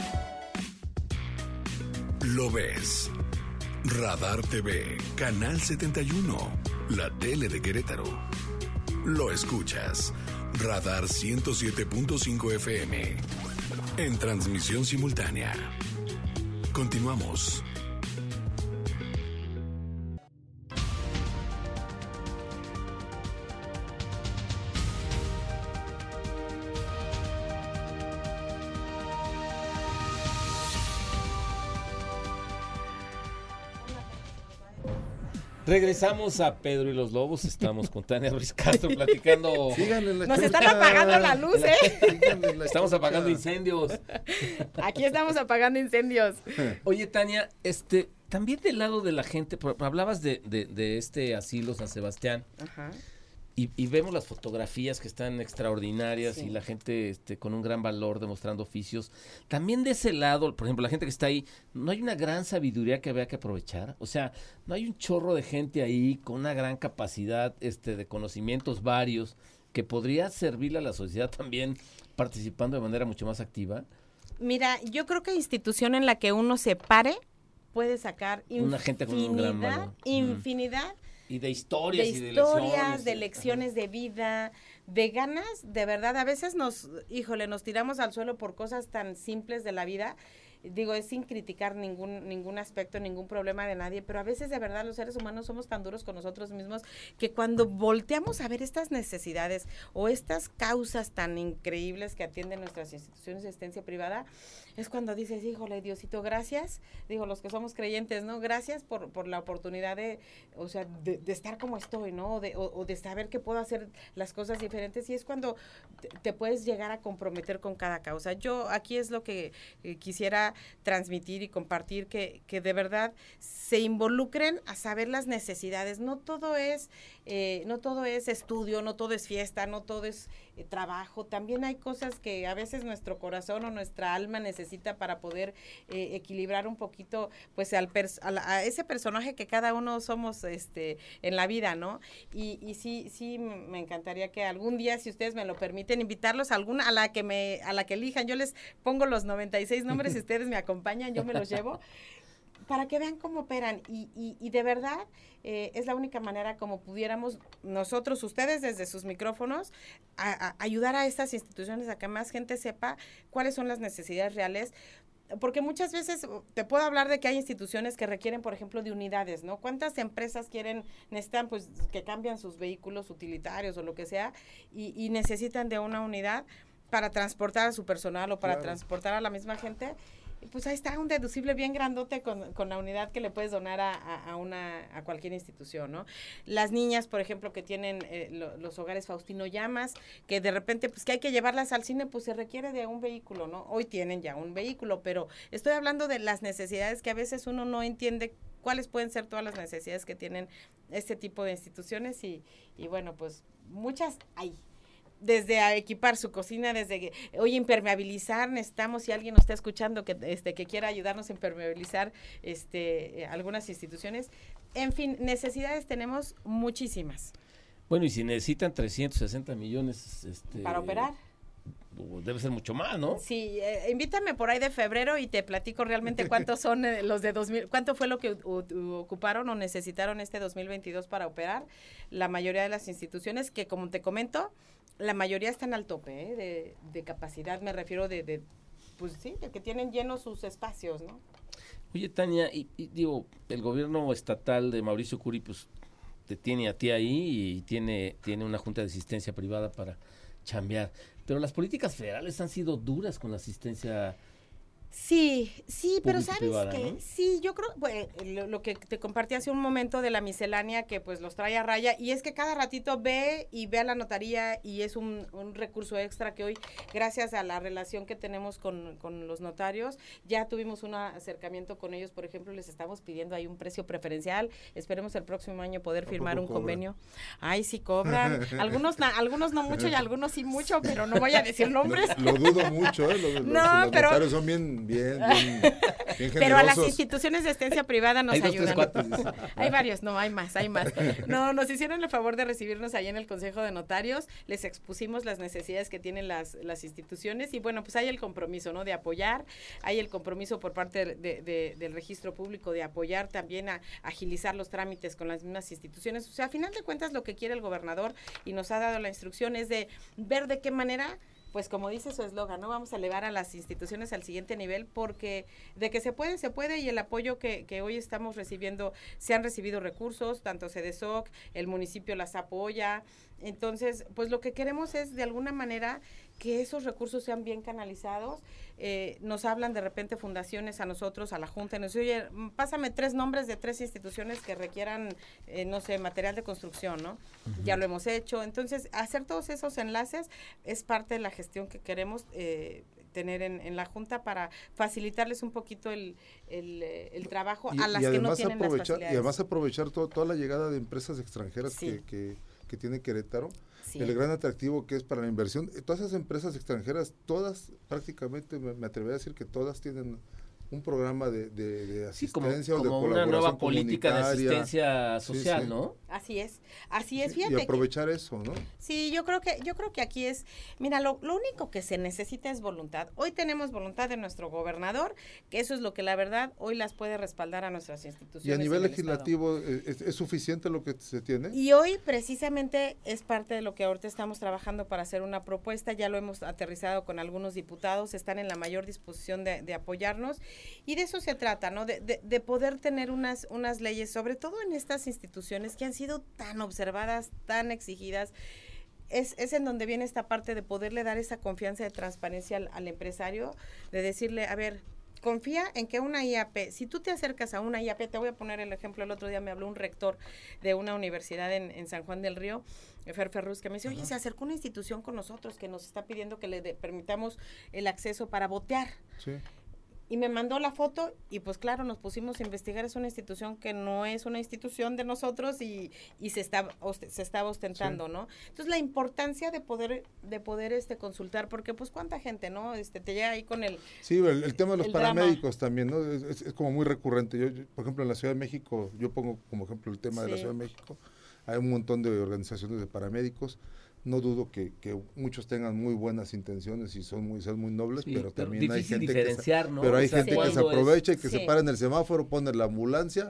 Lo ves. Radar TV, Canal 71, la tele de Querétaro. Lo escuchas. Radar 107.5 FM. En transmisión simultánea. Continuamos. Regresamos a Pedro y los Lobos. Estamos con Tania Ruiz Castro platicando. [laughs] Síganle en la Nos chucha. están apagando la luz, ¿eh? La Estamos chucha. apagando incendios. Aquí estamos apagando incendios. Oye, Tania, este, también del lado de la gente, hablabas de, de- de este asilo San Sebastián Ajá. Y, y vemos las fotografías que están extraordinarias Sí. y la gente este, con un gran valor demostrando oficios. También de ese lado, por ejemplo, la gente que está ahí, ¿no hay una gran sabiduría que había que aprovechar? O sea, ¿no hay un chorro de gente ahí con una gran capacidad este, de conocimientos varios que podría servirle a la sociedad también participando de manera mucho más activa? Mira, yo creo que institución en la que uno se pare puede sacar Una gente con un gran infinidad, valor. Infinidad Y de de historias y de lecciones. de lecciones de vida, de ganas, de verdad. A veces nos, híjole, nos tiramos al suelo por cosas tan simples de la vida digo, es sin criticar ningún, ningún aspecto, ningún problema de nadie, pero a veces de verdad los seres humanos somos tan duros con nosotros mismos que cuando volteamos a ver estas necesidades o estas causas tan increíbles que atienden nuestras instituciones de asistencia privada, es cuando dices, híjole, Diosito, gracias, digo, los que somos creyentes, ¿no? Gracias por, por la oportunidad de, o sea, de, estar como estoy, ¿no? De, o, de saber que puedo hacer las cosas diferentes y es cuando te, puedes llegar a comprometer con cada causa. Yo aquí es lo que eh, quisiera transmitir y compartir, que, que de verdad se involucren a saber las necesidades. No todo es, eh, no todo es estudio, no todo es fiesta, no todo es eh, trabajo. También hay cosas que a veces nuestro corazón o nuestra alma necesita para poder eh, equilibrar un poquito, pues al a, ese personaje que cada uno somos, este, en la vida, ¿no? Y, y sí, sí, me encantaría que algún día, si ustedes me lo permiten, invitarlos a alguna, a la que me, a la que elijan. Yo les pongo los 96 nombres, si [laughs] ustedes me acompañan, yo me los llevo para que vean cómo operan. Y, y, de verdad eh, es la única manera como pudiéramos nosotros, ustedes desde sus micrófonos, ayudar a estas instituciones a que más gente sepa cuáles son las necesidades reales. Porque muchas veces uh, te puedo hablar de que hay instituciones que requieren, por ejemplo, de unidades, ¿no? ¿Cuántas empresas quieren, necesitan, pues, que cambian sus vehículos utilitarios o lo que sea y, necesitan de una unidad para transportar a su personal o para transportar a la misma gente? Pues ahí está un deducible bien grandote con, con la unidad que le puedes donar a, a, una, a cualquier institución, ¿no? Las niñas, por ejemplo, que tienen eh, los hogares Faustino Llamas, que de repente, pues que hay que llevarlas al cine, pues se requiere de un vehículo, ¿no? Hoy tienen ya un vehículo, pero estoy hablando de las necesidades que a veces uno no entiende cuáles pueden ser todas las necesidades que tienen este tipo de instituciones y, y bueno, pues muchas hay desde a equipar su cocina, desde que, oye, impermeabilizar, necesitamos, si alguien nos está escuchando que, este, que quiera ayudarnos a impermeabilizar este, algunas instituciones. En fin, necesidades tenemos muchísimas. Bueno, y si necesitan 360 millones... Este, Para operar. Debe ser mucho más, ¿no? Sí, eh, invítame por ahí de febrero y te platico realmente [laughs] cuántos son eh, los de 2000, cuánto fue lo que ocuparon o necesitaron este 2022 para operar la mayoría de las instituciones que, como te comento, la mayoría están al tope ¿eh? de, capacidad, me refiero de, pues sí, de que tienen llenos sus espacios, ¿no? Oye, Tania, y, digo, el gobierno estatal de Mauricio Curi, pues te tiene a ti ahí y tiene, tiene una junta de asistencia privada para chambear. Pero las políticas federales han sido duras con la asistencia Sí, sí, pero sabes que sí, yo creo, pues, lo, que te compartí hace un momento de la miscelánea que pues los trae a raya y es que cada ratito ve y ve a la notaría y es un, recurso extra que hoy, gracias a la relación que tenemos con, los notarios, ya tuvimos un acercamiento con ellos, por ejemplo, les estamos pidiendo ahí un precio preferencial, esperemos el próximo año poder firmar un convenio. Ay, sí cobran, [laughs] algunos, algunos no mucho y algunos sí mucho, pero no voy a decir [laughs] nombres. Lo, dudo mucho, ¿eh? Los, no, pero, notarios son bien [laughs] bien, bien, Pero a las instituciones de asistencia privada nos ayudan. hay varios, no, hay más, hay más. No, nos hicieron el favor de recibirnos ahí en el Consejo de Notarios, les expusimos las necesidades que tienen las, las instituciones y bueno, pues hay el compromiso, ¿no? De apoyar, hay el compromiso por parte de, del registro público de apoyar también a agilizar los trámites con las mismas instituciones. O sea, a final de cuentas lo que quiere el gobernador y nos ha dado la instrucción es de ver de qué manera pues como dice su eslogan, ¿no? Vamos a elevar a las instituciones al siguiente nivel porque de que se puede, se puede y el apoyo que, hoy estamos recibiendo, se han recibido recursos, tanto CEDESOC, el municipio las apoya. Entonces, pues lo que queremos es de alguna manera que esos recursos sean bien canalizados. Eh, nos hablan de repente fundaciones a nosotros, a la Junta, y nos dicen, oye, pásame tres nombres de tres instituciones que requieran, eh, no sé, material de construcción, ¿no? Ya lo hemos hecho. Entonces, hacer todos esos enlaces es parte de la gestión que queremos eh, tener en, la Junta para facilitarles un poquito el, el, trabajo a las que no tienen aprovechar, Y además aprovechar toda la llegada de empresas extranjeras que, que, que tiene Querétaro el gran atractivo que es para la inversión. Todas esas empresas extranjeras, todas, prácticamente me, atrevería a decir que todas tienen un programa de, de, de Sí, como, asistencia o de como una colaboración nueva política de asistencia Sí, social, sí. ¿no? Así es, así es, Sí, fíjate. y que- aprovechar eso, ¿no? Sí, yo creo que yo creo que aquí es, mira, lo, lo único que se necesita es voluntad. Hoy tenemos voluntad de nuestro gobernador, que eso es lo que la verdad hoy las puede respaldar a nuestras instituciones. Y a nivel legislativo, ¿eh, ¿es, es suficiente lo que se tiene? Y hoy precisamente es parte de lo que ahorita estamos trabajando para hacer una propuesta, ya lo hemos aterrizado con algunos diputados, están en la mayor disposición de, de apoyarnos y de eso se trata, ¿no? De, de- de poder tener unas, unas leyes, sobre todo en estas instituciones que han sido tan observadas, tan exigidas. Es, es en donde viene esta parte de poderle dar esa confianza de transparencia al, al empresario, de decirle, a ver, confía en que una IAP, si tú te acercas a una IAP, te voy a poner el ejemplo, el otro día me habló un rector de una universidad en, en San Juan del Río, Fer Ferrus, que me dice, oye, se acercó una institución con nosotros que nos está pidiendo que le de- permitamos el acceso para votear. Sí. Y me mandó la foto y pues claro, nos pusimos a investigar, es una institución que no es una institución de nosotros y, y se está se estaba ostentando, ¿no? Entonces la importancia de poder de poder este consultar porque pues cuánta gente, ¿no? Este te llega ahí con el Sí, el, el tema de los drama. paramédicos también, ¿no? Es, es- es como muy recurrente. Yo, yo, por ejemplo, en la Ciudad de México, yo pongo como ejemplo el tema de la. Ciudad de México, hay un montón de organizaciones de paramédicos. No dudo que, que muchos tengan muy buenas intenciones y son muy, son muy nobles, Sí, pero pero también hay gente que se, ¿no? pero hay O sea, gente que se es- aprovecha y que se para en el semáforo, pone la ambulancia,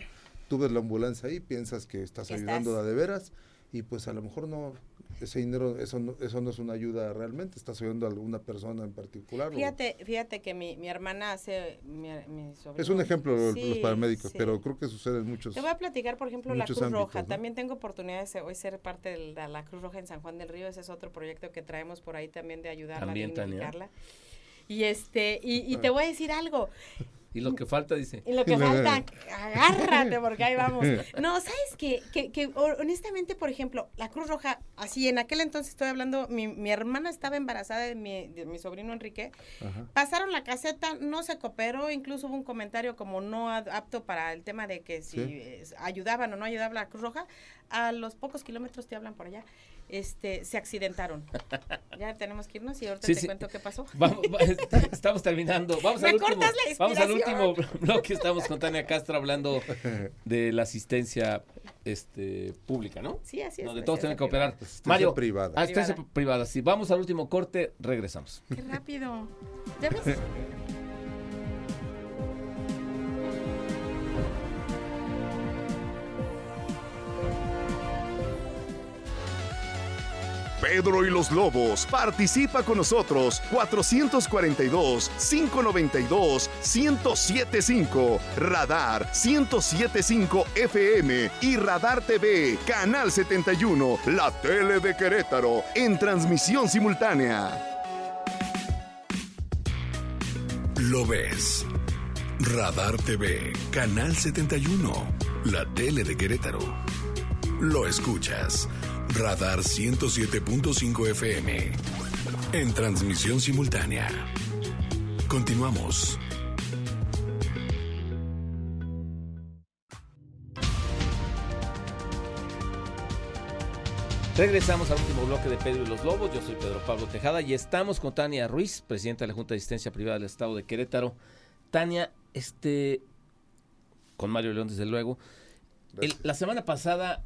tú ves la ambulancia ahí, piensas que estás ayudando de veras y pues a lo mejor no, ese dinero, eso no, eso no es una ayuda realmente, estás ayudando a alguna persona en particular. o- Fíjate, fíjate que mi, mi hermana hace mi, mi sobrino- Es un ejemplo lo- los Sí, paramédicos, sí. pero creo que sucede en muchos. Te voy a platicar, por ejemplo, la Cruz ámbitos, Roja. ¿no? También tengo oportunidad de ser- hoy ser parte de la, la Cruz Roja en San Juan del Río. Ese es otro proyecto que traemos por ahí también de ayudarla También, a Tania. Y este, y, y te voy a decir algo. Y lo que falta, dice. Y lo que [laughs] falta, agárrate porque ahí vamos. [laughs] No, ¿sabes qué? Que, que ho- honestamente, por ejemplo, la Cruz Roja, así en aquel entonces estoy hablando, mi, mi hermana estaba embarazada de mi, de mi sobrino Enrique. Ajá. Pasaron la caseta, no se cooperó, incluso hubo un comentario como no apto para el tema de que si Sí. eh, ayudaban o no ayudaba la Cruz Roja. A los pocos kilómetros te hablan por allá. Este, se accidentaron. [laughs] ya tenemos que irnos y ahorita Sí, te sí. cuento qué pasó. Vamos, va- estamos terminando. Vamos Me al último, vamos al último bloque. Estamos con Tania Castro hablando de la asistencia este, pública, ¿no? Sí, así es. Donde todos tienen que operar. Asistencia Mario, privada. asistencia Privada. privada. Sí, vamos al último corte, regresamos. Qué rápido. ¿Ya ves? [laughs] Pedro y los Lobos. Participa con nosotros 442-592-1075. Radar 1075 FM y Radar TV, Canal 71, la tele de Querétaro, en transmisión simultánea. Lo ves. Radar TV, Canal 71, la tele de Querétaro. Lo escuchas. Radar 107.5 FM. En transmisión simultánea. Continuamos. Regresamos al último bloque de Pedro y los Lobos. Yo soy Pedro Pablo Tejada y estamos con Tania Ruiz, presidenta de la Junta de Asistencia Privada del Estado de Querétaro. Tania, este, con Mario León desde luego. El- la semana pasada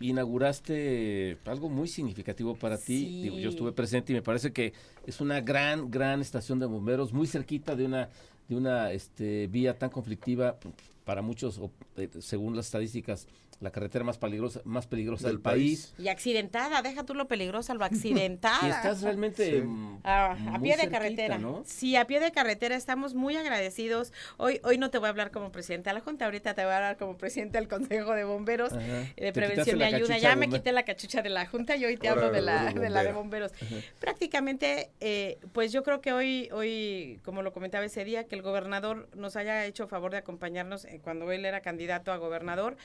inauguraste algo muy significativo para ti. Sí. Digo, yo estuve presente y me parece que es una gran, gran estación de bomberos, muy cerquita de una, de una este, vía tan conflictiva para muchos, eh, según las estadísticas, la carretera más peligrosa, más peligrosa del, Del país. país. Y accidentada, deja tú lo peligrosa, lo [laughs] accidentada. Y estás realmente Sí. Ah, a pie de cerquita, carretera. ¿no? Sí, a pie de carretera estamos muy agradecidos. Hoy hoy no te voy a hablar como presidente de la Junta, ahorita te voy a hablar como presidente del Consejo de Bomberos Ajá. eh, de Prevención y Ayuda. Ya me quité la cachucha de la Junta y hoy te Ahora hablo de la, de la de bombera. bomberos. Prácticamente, eh, pues yo creo que hoy, hoy, como lo comentaba ese día, que el gobernador nos haya hecho favor de acompañarnos eh, cuando él era candidato a gobernador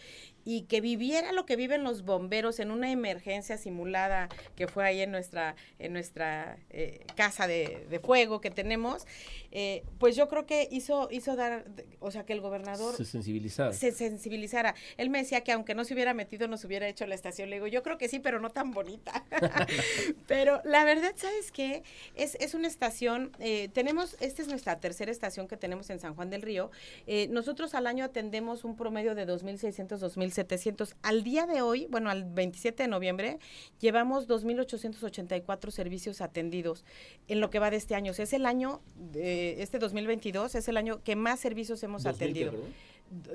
y que viviera lo que viven los bomberos en una emergencia simulada que fue ahí en nuestra, en nuestra eh, casa de, de fuego que tenemos. Eh, pues yo creo que hizo, hizo dar, o sea, que el gobernador Se sensibilizara. se sensibilizara. Él me decía que aunque no se hubiera metido, nos hubiera hecho la estación. Le digo, yo creo que sí, pero no tan bonita. [laughs] [laughs] pero la verdad, ¿sabes qué? Es, es una estación, eh, tenemos, esta es nuestra tercera estación que tenemos en San Juan del Río. Eh, nosotros al año atendemos un promedio de 2.600, 2.700. Al día de hoy, bueno, al 27 de noviembre, llevamos 2.884 servicios atendidos en lo que va de este año. O sea, es el año, de este 2022, es el año que más servicios hemos 2000, atendido. ¿qué, perdón?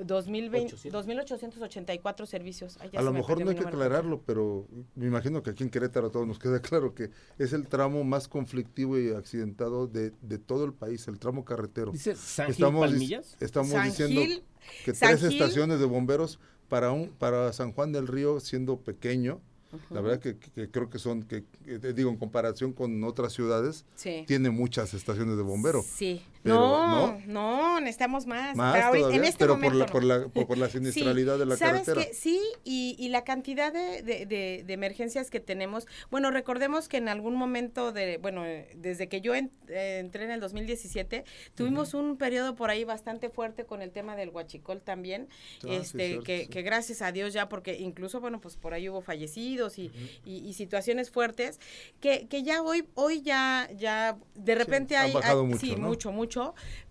2020, 800. 2884 servicios. Ay, ya A se lo me mejor no hay que aclararlo, pero me imagino que aquí en Querétaro a todos nos queda [laughs] claro que es el tramo más conflictivo y accidentado de, de todo el país, el tramo carretero. Dice San Gil Estamos, Palmillas. estamos San diciendo Gil, que San tres Gil- estaciones de bomberos para un para San Juan del Río siendo pequeño, la verdad que, que- creo que son que, que digo en comparación con otras ciudades Sí. tiene muchas estaciones de bomberos. Sí. Pero, no, ¿no? no, necesitamos más. Más Pero ahorita- todavía, en este pero momento por la, no. por la por, por la [laughs] siniestralidad de la ¿Sabes carretera. Sí, y, y la cantidad de, de- de- de emergencias que tenemos. Bueno, recordemos que en algún momento de, bueno, desde que yo en- eh, entré en el 2017, tuvimos un periodo por ahí bastante fuerte con el tema del huachicol también, Ah, este, que, sí. que gracias a Dios ya, porque incluso, bueno, pues por ahí hubo fallecidos y, y- y situaciones fuertes, que, que ya hoy, hoy ya, ya, de repente hay, bajado hay- mucho, sí, ¿no? mucho, mucho,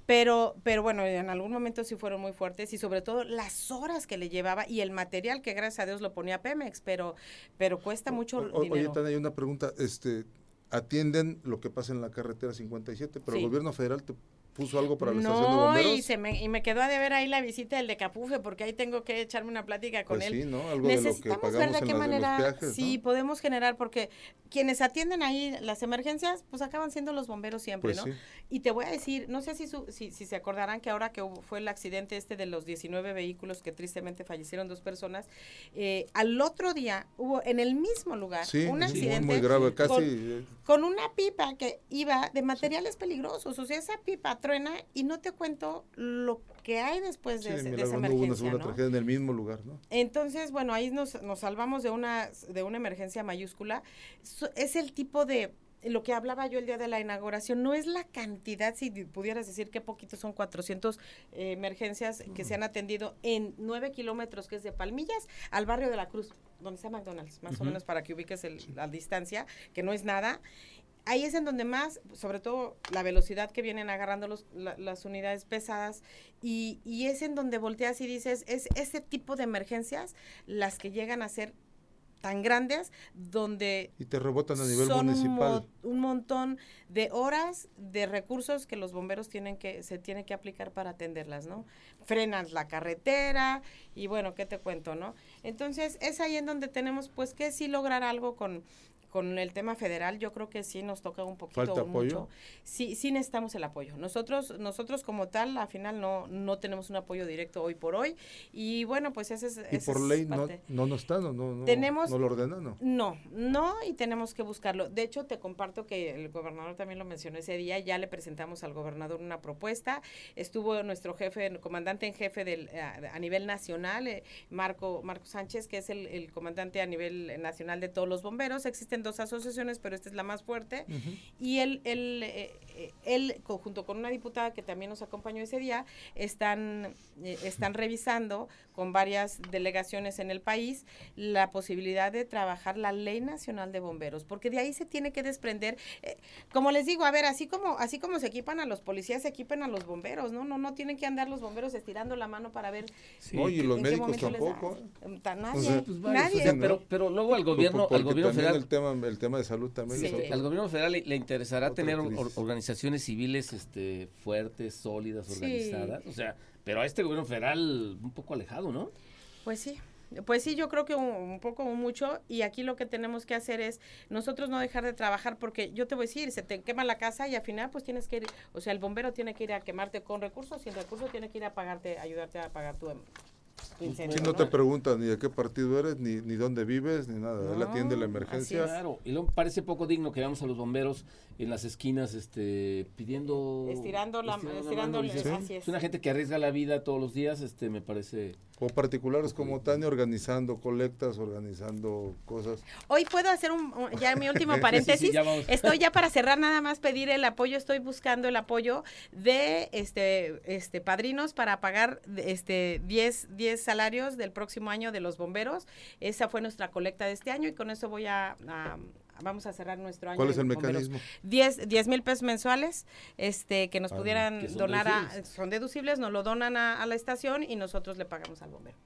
pero, pero bueno, en algún momento sí fueron muy fuertes y sobre todo las horas que le llevaba y el material que gracias a Dios lo ponía Pemex, pero, pero cuesta mucho O- o- Oye, dinero. Tania, hay una pregunta, este atienden lo que pasa en la carretera 57, pero Sí. el gobierno federal te puso algo para la estación de No, bomberos. y, se me, y me quedó a deber ahí la visita del de Capufe, porque ahí tengo que echarme una plática con Pues él. sí, ¿no? Algo de lo que Necesitamos ver de qué los manera sí ¿no? podemos generar, porque quienes atienden ahí las emergencias, pues acaban siendo los bomberos siempre, Pues ¿no? sí. Y te voy a decir, no sé si, su- si, si se acordarán que ahora que hubo- fue el accidente este de los 19 vehículos que tristemente fallecieron dos personas, eh, al otro día hubo en el mismo lugar Sí, un accidente muy, muy grave, casi. con- eh, con una pipa que iba de materiales peligrosos. O sea, esa pipa truena y no te cuento lo que hay después sí, de, esa no hubo una emergencia. segunda ¿no? tragedia en el mismo lugar, ¿no? Entonces, bueno, ahí nos, nos salvamos de una, de una emergencia mayúscula. So- Es el tipo de lo que hablaba yo el día de la inauguración, no es la cantidad, si pudieras decir que poquito son 400 eh, emergencias que se han atendido en 9 kilómetros, que es de Palmillas al barrio de la Cruz, donde está McDonald's, más o menos para que ubiques el- la distancia, que no es nada. Ahí es en donde más, sobre todo la velocidad que vienen agarrando los, la- las unidades pesadas, y, y es en donde volteas y dices, es ese tipo de emergencias las que llegan a ser tan grandes, donde Y te rebotan a nivel son un, municipal. mo- un montón de horas de recursos que los bomberos tienen que se tienen que aplicar para atenderlas, ¿no? Frenas la carretera y bueno, ¿qué te cuento, no? Entonces, es ahí en donde tenemos pues que sí lograr algo con con el tema federal, yo creo que sí nos toca un poquito ¿Falta mucho. apoyo? Sí, sí necesitamos el apoyo. Nosotros, nosotros como tal, al final no, no tenemos un apoyo directo hoy por hoy. Y bueno, pues ese es. Y ese por ley no, no, no está, no, no, no, Tenemos- no lo ordenan, ¿no? No, no, y tenemos que buscarlo. De hecho, te comparto que el gobernador también lo mencionó ese día, ya le presentamos al gobernador una propuesta. Estuvo nuestro jefe, comandante en jefe del, a, a nivel nacional, eh, Marco, Marco Sánchez, que es el, el comandante a nivel nacional de todos los bomberos. Existen dos asociaciones, pero esta es la más fuerte. Y él, él, eh, eh, él, co- junto con una diputada que también nos acompañó ese día, están, eh, están revisando con varias delegaciones en el país la posibilidad de trabajar la ley nacional de bomberos, porque de ahí se tiene que desprender, eh, como les digo, a ver, así como, así como se equipan a los policías, se equipan a los bomberos, ¿no? No, no tienen que andar los bomberos estirando la mano para ver Sí. Oye, y los en qué médicos momento les da. tampoco. Ta- Nadie, O sea, Pues varios, nadie. o sea, ¿no? pero, pero luego al gobierno, Porque al gobierno federal, el tema, el tema de salud también Sí. al gobierno federal le, le interesará Otra tener or- organizaciones civiles este, fuertes, sólidas, Sí. organizadas. O sea, pero a este gobierno federal un poco alejado, ¿no? Pues sí, pues sí, yo creo que un, un poco o mucho y aquí lo que tenemos que hacer es nosotros no dejar de trabajar porque yo te voy a decir, se te quema la casa y al final pues tienes que ir, o sea, el bombero tiene que ir a quemarte con recursos y el recurso tiene que ir a pagarte, ayudarte a pagar tu, Si no te preguntan ni de qué partido eres, ni, ni dónde vives, ni nada. Él No, atiende la emergencia. Claro, y luego parece poco digno que veamos a los bomberos en las esquinas este pidiendo Estirando la- mano, estirándole, dices, así es. una gente que arriesga la vida todos los días, este me parece O particulares como Tania organizando colectas, organizando cosas. Hoy puedo hacer un, un- ya mi último [laughs] paréntesis. ya. Estoy ya para cerrar nada más pedir el apoyo, estoy buscando el apoyo de este este padrinos para pagar este 10 10 salarios del próximo año de los bomberos. Esa fue nuestra colecta de este año y con eso voy a, a- vamos a cerrar nuestro año. ¿Cuál es el mecanismo? 10 10 mil pesos mensuales este que nos Ah, pudieran que donar a, deducibles. son deducibles, nos lo donan a, a la estación y nosotros le pagamos al bombero.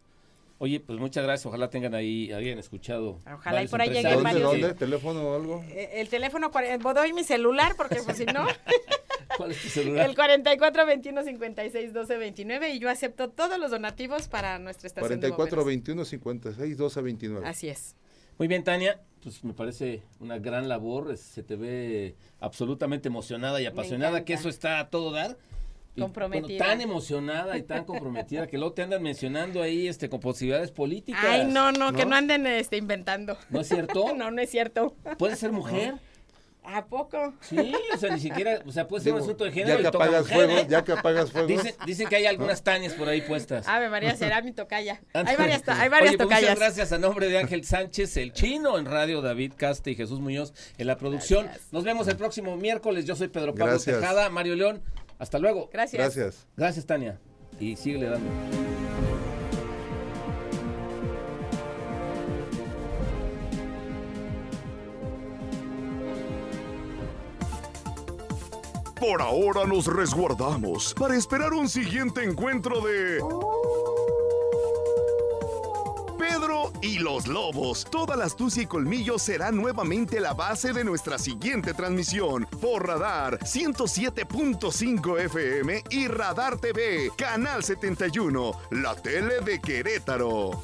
Oye, pues muchas gracias. Ojalá tengan ahí, hayan escuchado. Ojalá y por ahí lleguen ¿Dónde, varios- que- dónde? ¿Teléfono o algo? Eh, El teléfono, doy mi celular porque pues si no, [laughs] ¿Cuál es tu celular? el 44 21 56 12 29 y yo acepto todos los donativos para nuestra estación 44 de bomberos. 21 56 12 29. Así es. Muy bien, Tania. Pues me parece una gran labor. es- Se te ve absolutamente emocionada y apasionada, que eso está a todo dar. Y, bueno, Comprometida. tan emocionada y tan comprometida que luego te andan mencionando ahí este con posibilidades políticas. Ay, no, no, que ¿No? no anden este, inventando. ¿No es cierto? [laughs] No, no es cierto. ¿Puede ser mujer? ¿A poco? Sí, o sea, ni siquiera, o sea, puede ser un asunto de género ya y que toca apagas fuego, ya que apagas fuego. Dicen, dicen que hay algunas Tanias por ahí puestas. Ave María, será mi tocaya. Hay varias, hay varias Oye, pues, tocayas. Muchas gracias a nombre de Ángel Sánchez, el chino en radio, David Caste y Jesús Muñoz en la producción. Gracias. Nos vemos el próximo miércoles. Yo soy Pedro Pablo Gracias. Tejada, Mario León. Hasta luego. Gracias. Gracias. Gracias, Tania. Y síguele dando. Por ahora nos resguardamos para esperar un siguiente encuentro de... Pedro y los Lobos. Toda la astucia y colmillo será nuevamente la base de nuestra siguiente transmisión por Radar 107.5 FM y Radar TV, Canal 71, la tele de Querétaro.